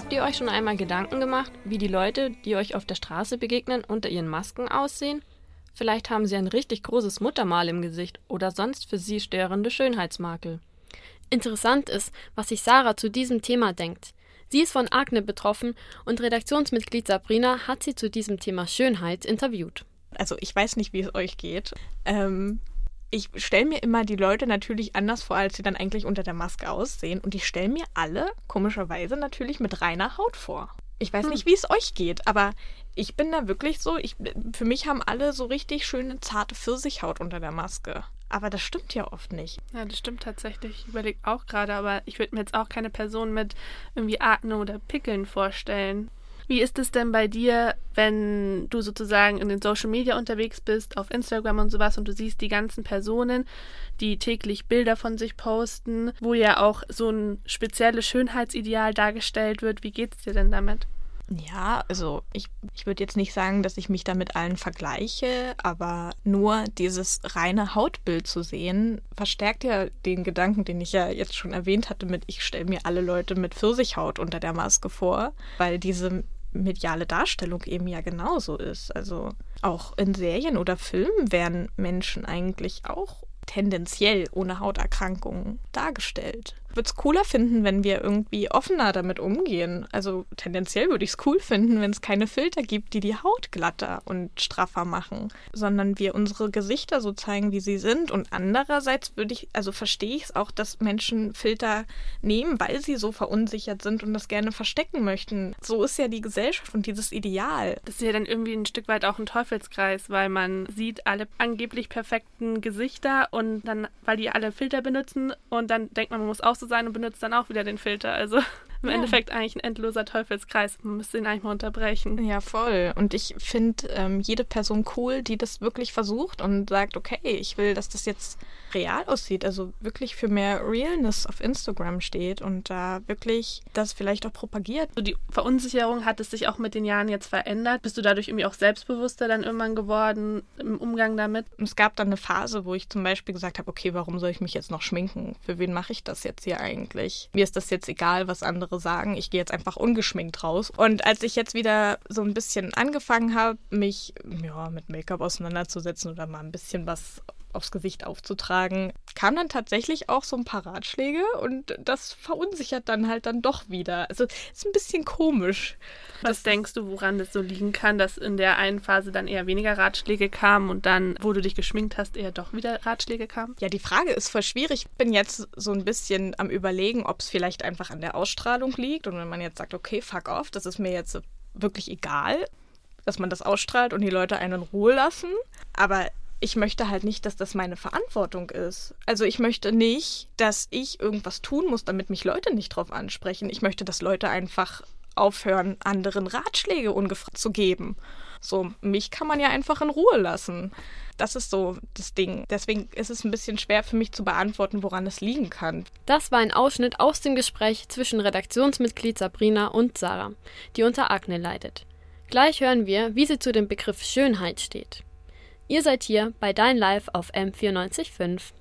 Habt ihr euch schon einmal Gedanken gemacht, wie die Leute, die euch auf der Straße begegnen, unter ihren Masken aussehen? Vielleicht haben sie ein richtig großes Muttermal im Gesicht oder sonst für sie störende Schönheitsmakel. Interessant ist, was sich Sarah zu diesem Thema denkt. Sie ist von Akne betroffen und Redaktionsmitglied Sabrina hat sie zu diesem Thema Schönheit interviewt. Also ich weiß nicht, wie es euch geht. Ähm, ich stelle mir immer die Leute natürlich anders vor, als sie dann eigentlich unter der Maske aussehen. Und ich stelle mir alle komischerweise natürlich mit reiner Haut vor. Ich weiß hm. nicht, wie es euch geht, aber ich bin da wirklich so, ich, für mich haben alle so richtig schöne, zarte Pfirsichhaut unter der Maske. Aber das stimmt ja oft nicht. Ja, das stimmt tatsächlich. Ich überlege auch gerade, aber ich würde mir jetzt auch keine Person mit irgendwie Akne oder Pickeln vorstellen. Wie ist es denn bei dir, wenn du sozusagen in den Social Media unterwegs bist, auf Instagram und sowas, und du siehst die ganzen Personen, die täglich Bilder von sich posten, wo ja auch so ein spezielles Schönheitsideal dargestellt wird? Wie geht es dir denn damit? Ja, also ich, ich würde jetzt nicht sagen, dass ich mich da mit allen vergleiche, aber nur dieses reine Hautbild zu sehen, verstärkt ja den Gedanken, den ich ja jetzt schon erwähnt hatte, mit ich stelle mir alle Leute mit Pfirsichhaut unter der Maske vor, weil diese mediale Darstellung eben ja genauso ist. Also auch in Serien oder Filmen werden Menschen eigentlich auch tendenziell ohne Hauterkrankungen dargestellt würde es cooler finden, wenn wir irgendwie offener damit umgehen. Also tendenziell würde ich es cool finden, wenn es keine Filter gibt, die die Haut glatter und straffer machen, sondern wir unsere Gesichter so zeigen, wie sie sind. Und andererseits würde ich, also verstehe ich es auch, dass Menschen Filter nehmen, weil sie so verunsichert sind und das gerne verstecken möchten. So ist ja die Gesellschaft und dieses Ideal. Das ist ja dann irgendwie ein Stück weit auch ein Teufelskreis, weil man sieht alle angeblich perfekten Gesichter und dann, weil die alle Filter benutzen und dann denkt man, man muss auch zu sein und benutzt dann auch wieder den Filter. Also im ja. Endeffekt eigentlich ein endloser Teufelskreis. Man müsste ihn eigentlich mal unterbrechen. Ja, voll. Und ich finde ähm, jede Person cool, die das wirklich versucht und sagt, okay, ich will, dass das jetzt real aussieht. Also wirklich für mehr Realness auf Instagram steht und da wirklich das vielleicht auch propagiert. So die Verunsicherung hat es sich auch mit den Jahren jetzt verändert. Bist du dadurch irgendwie auch selbstbewusster dann irgendwann geworden im Umgang damit? Es gab dann eine Phase, wo ich zum Beispiel gesagt habe, okay, warum soll ich mich jetzt noch schminken? Für wen mache ich das jetzt hier eigentlich? Mir ist das jetzt egal, was andere andere sagen. Ich gehe jetzt einfach ungeschminkt raus. Und als ich jetzt wieder so ein bisschen angefangen habe, mich ja, mit Make-up auseinanderzusetzen oder mal ein bisschen was aufs Gesicht aufzutragen, kamen dann tatsächlich auch so ein paar Ratschläge und das verunsichert dann halt dann doch wieder. Also ist ein bisschen komisch. Was denkst du, woran das so liegen kann, dass in der einen Phase dann eher weniger Ratschläge kamen und dann, wo du dich geschminkt hast, eher doch wieder Ratschläge kamen? Ja, die Frage ist voll schwierig. Ich bin jetzt so ein bisschen am überlegen, ob es vielleicht einfach an der Ausstrahlung liegt und wenn man jetzt sagt, okay, fuck off, das ist mir jetzt wirklich egal, dass man das ausstrahlt und die Leute einen in Ruhe lassen. Aber ich möchte halt nicht, dass das meine Verantwortung ist. Also ich möchte nicht, dass ich irgendwas tun muss, damit mich Leute nicht drauf ansprechen. Ich möchte, dass Leute einfach aufhören, anderen Ratschläge ungefragt zu geben. So, mich kann man ja einfach in Ruhe lassen. Das ist so das Ding. Deswegen ist es ein bisschen schwer für mich zu beantworten, woran es liegen kann. Das war ein Ausschnitt aus dem Gespräch zwischen Redaktionsmitglied Sabrina und Sarah, die unter Akne leidet. Gleich hören wir, wie sie zu dem Begriff Schönheit steht. Ihr seid hier bei Dein Live auf M945.